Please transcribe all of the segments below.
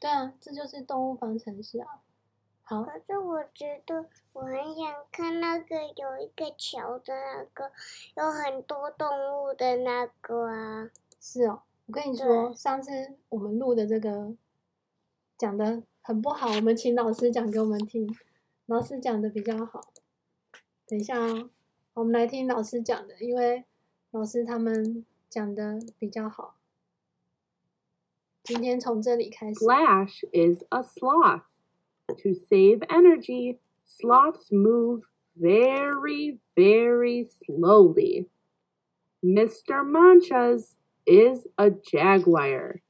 对啊，这就是动物方程式啊。好，可是我觉得我很想看那个有一个桥的那个，有很多动物的那个啊。是哦，我跟你说，上次我们录的这个讲的很不好，我们请老师讲给我们听，老师讲的比较好。等一下哦，我们来听老师讲的，因为老师他们讲的比较好。今天从这里开始。Flash is a sloth. To save energy, sloths move very, very slowly. Mr. Manchas is a jaguar.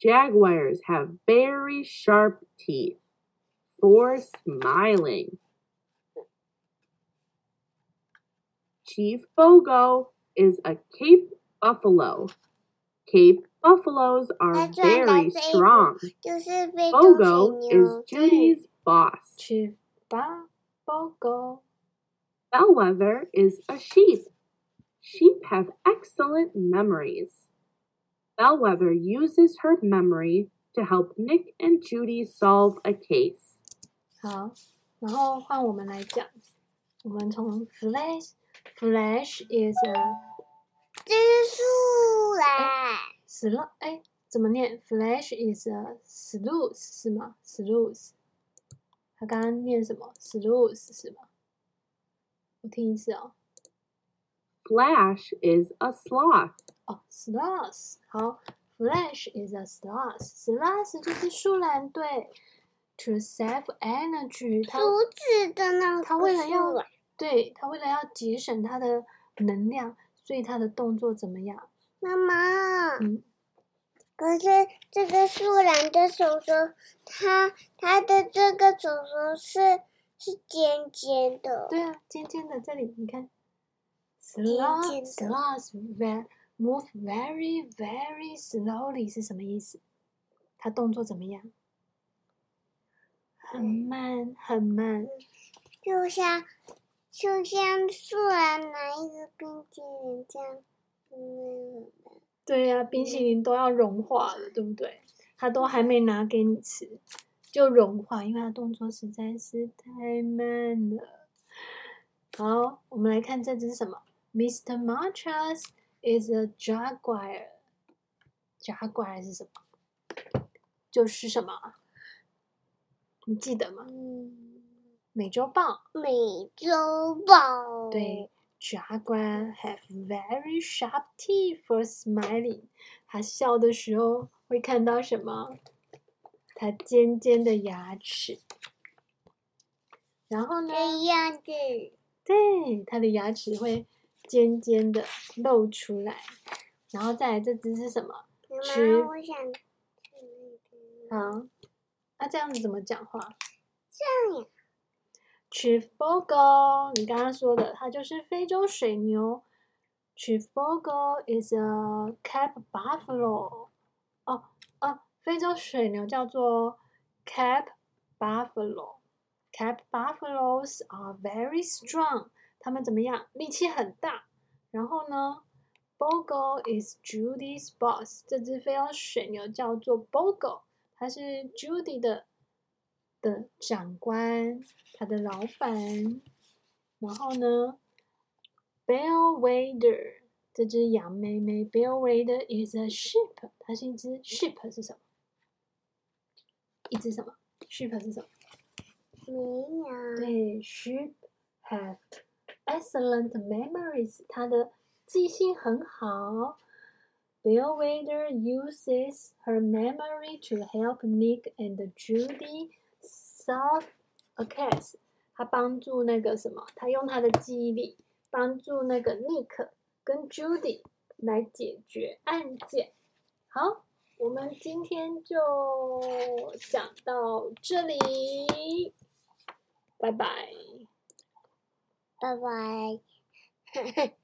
Jaguars have very sharp teeth for smiling. Chief Bogo is a Cape Buffalo. Cape buffaloes are very strong. Bogo is Judy's boss. Chief Bogo. Bellwether is a sheep. Sheep have excellent memories. Bellwether uses her memory to help Nick and Judy solve a case. 好，然后换我们来讲。我们从 Flash Flash is a 蜘蛛来。Sloth 哎，怎么念？Flash is a sleuth 是吗？Sleuth。他刚刚念什么？Sleuth 是吗？我听一次哦。Flash is a sloth。哦，sloth。好，Flash is a sloth。Sloth 就是树懒对。To save energy，它阻止的那个他为了要对他为了要节省他的能量，所以他的动作怎么样？妈妈，嗯，可是这个树懒的手手，它它的这个手手是是尖尖的。对啊，尖尖的，这里你看，sloth sloth move very very slowly 是什么意思？它动作怎么样？很慢，很慢，就像就像树懒拿一个冰淇淋这样，嗯，对呀、啊，冰淇淋都要融化了，对不对？他都还没拿给你吃，就融化，因为他动作实在是太慢了。好，我们来看这只是什么？Mr. Marchas is a jaguar。jaguar 是什么？就是什么？你记得吗？美洲豹。美洲豹。对，Jaguar have very sharp teeth for smiling。它笑的时候会看到什么？它尖尖的牙齿。然后呢？这样子。对，它的牙齿会尖尖的露出来。然后再来，这只是什么？好。那、啊、这样子怎么讲话？这样呀。Chief Bogo，你刚刚说的，它就是非洲水牛。Chief Bogo is a cap Buffalo。哦哦，非洲水牛叫做 cap Buffalo。Cap Buffaloes are very strong。它们怎么样？力气很大。然后呢，Bogo is Judy's boss。这只非洲水牛叫做 Bogo。它是 Judy 的的长官，他的老板。然后呢，Bellwether 这只羊妹妹，Bellwether is a sheep，它是一只 sheep 是什么？一只什么？sheep 是什么？绵羊。对，sheep have excellent memories，它的记性很好。Bellwether uses her memory to help Nick and Judy solve a case。他帮助那个什么？他用他的记忆力帮助那个 Nick 跟 Judy 来解决案件。好，我们今天就讲到这里，拜拜，拜拜。